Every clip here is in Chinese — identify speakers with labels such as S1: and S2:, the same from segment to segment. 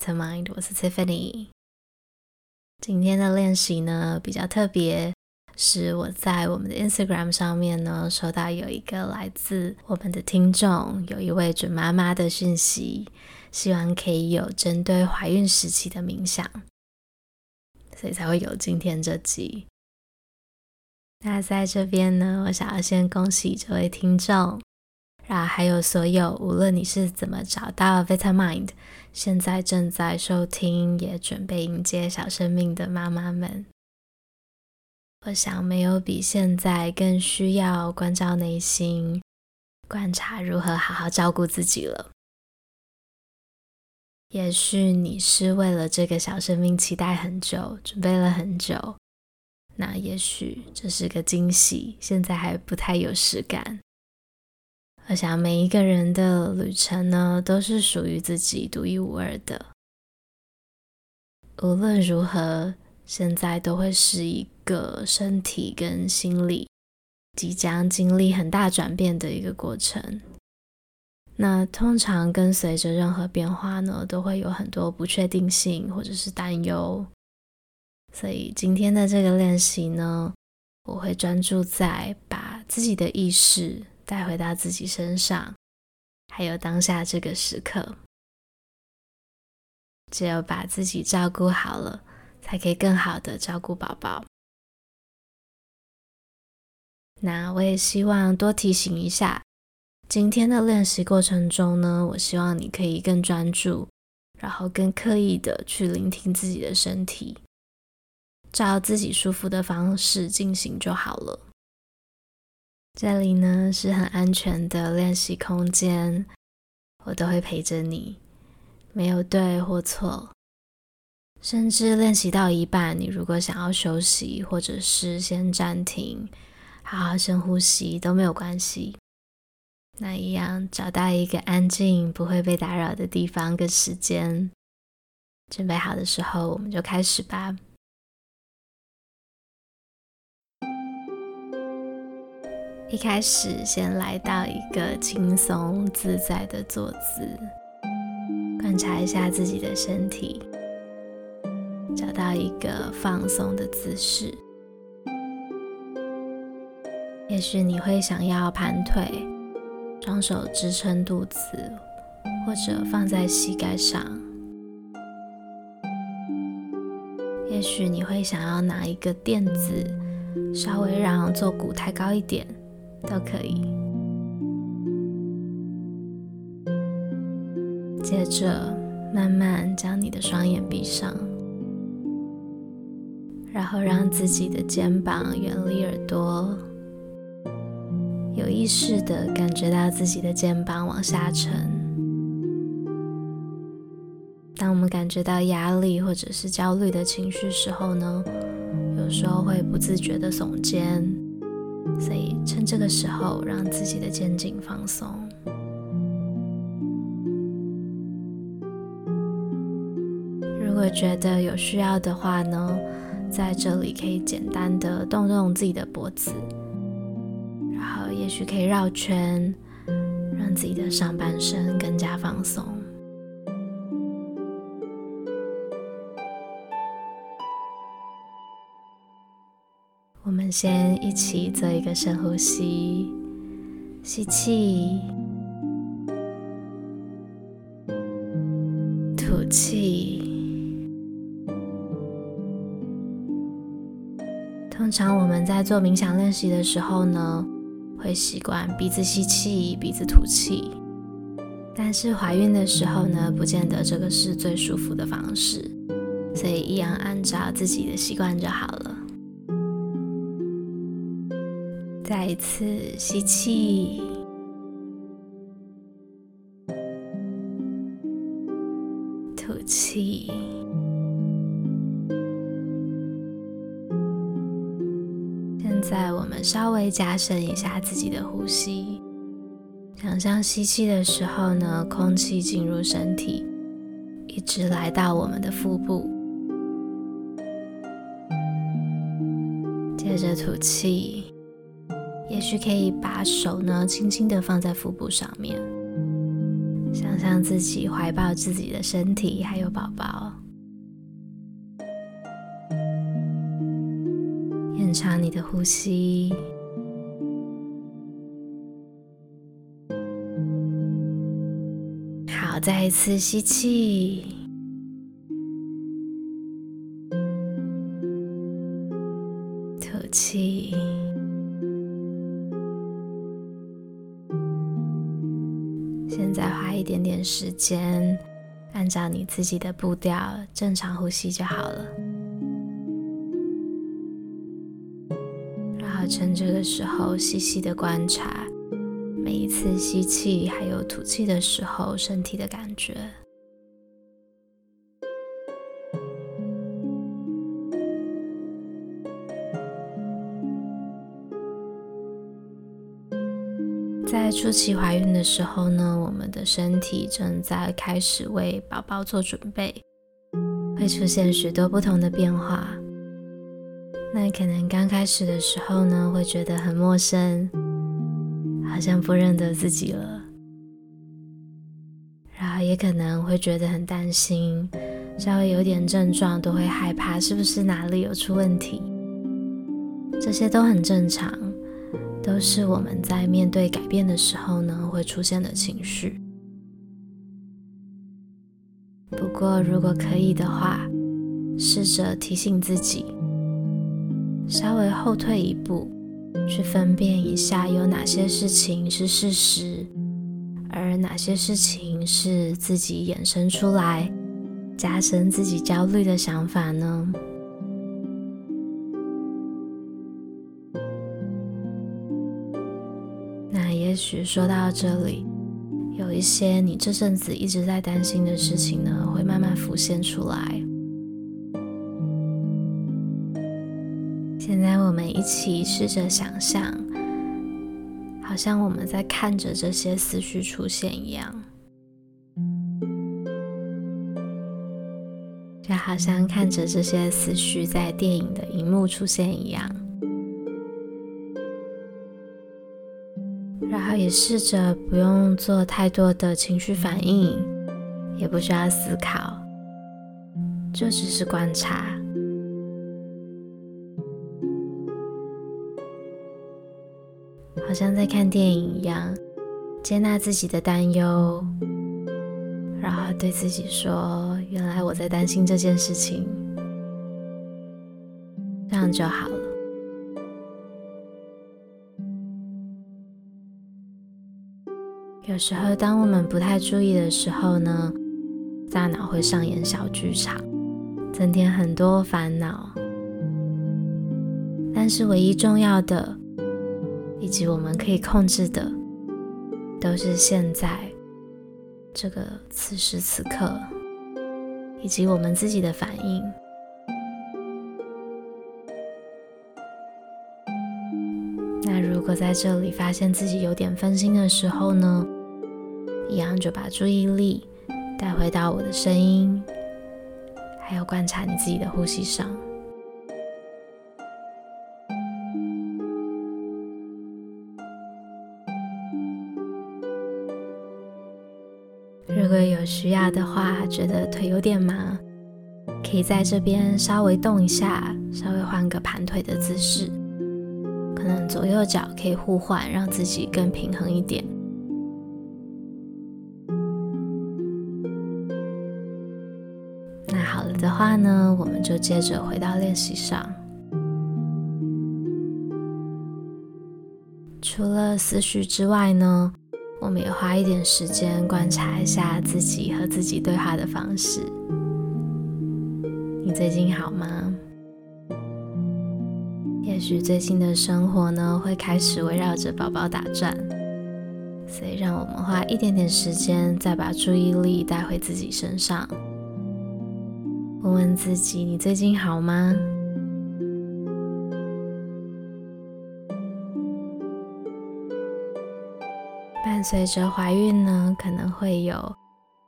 S1: Vitamind，我是 Tiffany。今天的练习呢比较特别，是我在我们的 Instagram 上面呢收到有一个来自我们的听众，有一位准妈妈的讯息，希望可以有针对怀孕时期的冥想，所以才会有今天这集。那在这边呢，我想要先恭喜这位听众。啊，还有所有，无论你是怎么找到 Vitamind，现在正在收听，也准备迎接小生命的妈妈们，我想没有比现在更需要关照内心，观察如何好好照顾自己了。也许你是为了这个小生命期待很久，准备了很久，那也许这是个惊喜，现在还不太有实感。我想每一个人的旅程呢，都是属于自己独一无二的。无论如何，现在都会是一个身体跟心理即将经历很大转变的一个过程。那通常跟随着任何变化呢，都会有很多不确定性或者是担忧。所以今天的这个练习呢，我会专注在把自己的意识。带回到自己身上，还有当下这个时刻，只有把自己照顾好了，才可以更好的照顾宝宝。那我也希望多提醒一下，今天的练习过程中呢，我希望你可以更专注，然后更刻意的去聆听自己的身体，照自己舒服的方式进行就好了。这里呢是很安全的练习空间，我都会陪着你，没有对或错。甚至练习到一半，你如果想要休息，或者是先暂停，好好深呼吸都没有关系。那一样找到一个安静、不会被打扰的地方跟时间，准备好的时候，我们就开始吧。一开始，先来到一个轻松自在的坐姿，观察一下自己的身体，找到一个放松的姿势。也许你会想要盘腿，双手支撑肚子，或者放在膝盖上。也许你会想要拿一个垫子，稍微让坐骨抬高一点。都可以。接着，慢慢将你的双眼闭上，然后让自己的肩膀远离耳朵，有意识的感觉到自己的肩膀往下沉。当我们感觉到压力或者是焦虑的情绪时候呢，有时候会不自觉的耸肩。趁这个时候，让自己的肩颈放松。如果觉得有需要的话呢，在这里可以简单的动动自己的脖子，然后也许可以绕圈，让自己的上半身更加放松。我们先一起做一个深呼吸，吸气，吐气。通常我们在做冥想练习的时候呢，会习惯鼻子吸气，鼻子吐气。但是怀孕的时候呢，不见得这个是最舒服的方式，所以一样按照自己的习惯就好了。再一次吸气，吐气。现在我们稍微加深一下自己的呼吸，想象吸气的时候呢，空气进入身体，一直来到我们的腹部。接着吐气。也许可以把手呢轻轻的放在腹部上面，想象自己怀抱自己的身体，还有宝宝。延长你的呼吸。好，再一次吸气，吐气。一点点时间，按照你自己的步调正常呼吸就好了。然后趁这个时候细细的观察每一次吸气还有吐气的时候身体的感觉。初期怀孕的时候呢，我们的身体正在开始为宝宝做准备，会出现许多不同的变化。那可能刚开始的时候呢，会觉得很陌生，好像不认得自己了，然后也可能会觉得很担心，稍微有点症状都会害怕，是不是哪里有出问题？这些都很正常。都是我们在面对改变的时候呢，会出现的情绪。不过，如果可以的话，试着提醒自己，稍微后退一步，去分辨一下有哪些事情是事实，而哪些事情是自己衍生出来，加深自己焦虑的想法呢？那也许说到这里，有一些你这阵子一直在担心的事情呢，会慢慢浮现出来。现在我们一起试着想象，好像我们在看着这些思绪出现一样，就好像看着这些思绪在电影的荧幕出现一样。也试着不用做太多的情绪反应，也不需要思考，就只是观察，好像在看电影一样，接纳自己的担忧，然后对自己说：“原来我在担心这件事情。”这样就好了。时候，当我们不太注意的时候呢，大脑会上演小剧场，增添很多烦恼。但是，唯一重要的，以及我们可以控制的，都是现在这个此时此刻，以及我们自己的反应。那如果在这里发现自己有点分心的时候呢，一样就把注意力带回到我的声音，还有观察你自己的呼吸上。如果有需要的话，觉得腿有点麻，可以在这边稍微动一下，稍微换个盘腿的姿势，可能左右脚可以互换，让自己更平衡一点。的话呢，我们就接着回到练习上。除了思绪之外呢，我们也花一点时间观察一下自己和自己对话的方式。你最近好吗？也许最近的生活呢，会开始围绕着宝宝打转，所以让我们花一点点时间，再把注意力带回自己身上。问问自己，你最近好吗？伴随着怀孕呢，可能会有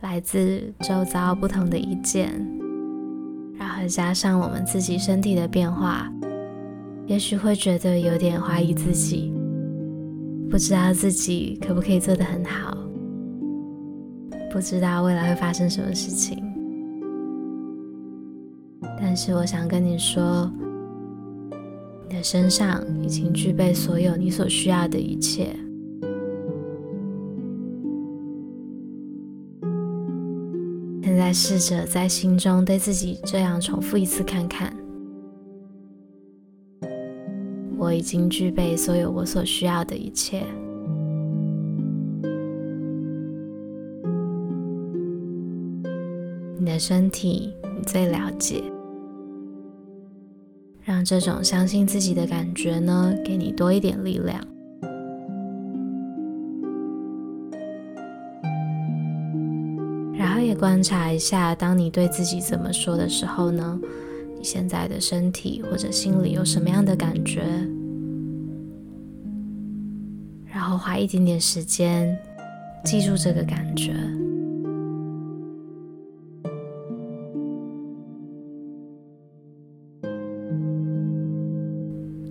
S1: 来自周遭不同的意见，然后加上我们自己身体的变化，也许会觉得有点怀疑自己，不知道自己可不可以做得很好。不知道未来会发生什么事情。但是我想跟你说，你的身上已经具备所有你所需要的一切。现在试着在心中对自己这样重复一次看看。我已经具备所有我所需要的一切。你的身体，你最了解。这种相信自己的感觉呢，给你多一点力量。然后也观察一下，当你对自己怎么说的时候呢，你现在的身体或者心里有什么样的感觉？然后花一点点时间记住这个感觉。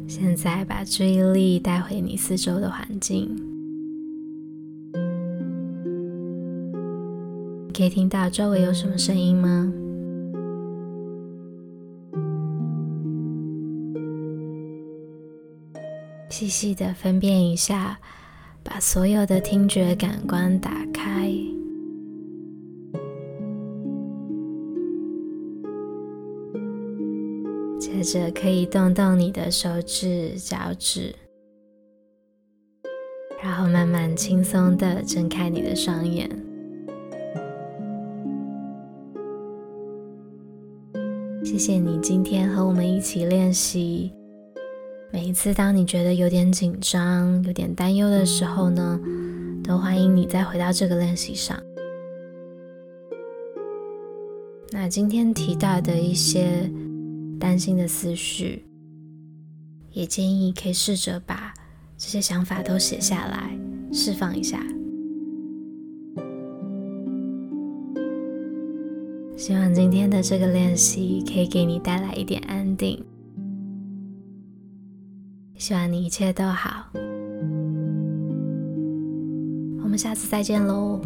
S1: 现在把注意力带回你四周的环境，可以听到周围有什么声音吗？细细的分辨一下，把所有的听觉感官打开。接着可以动动你的手指、脚趾，然后慢慢轻松的睁开你的双眼。谢谢你今天和我们一起练习。每一次当你觉得有点紧张、有点担忧的时候呢，都欢迎你再回到这个练习上。那今天提到的一些担心的思绪，也建议可以试着把这些想法都写下来，释放一下。希望今天的这个练习可以给你带来一点安定。希望你一切都好，我们下次再见喽。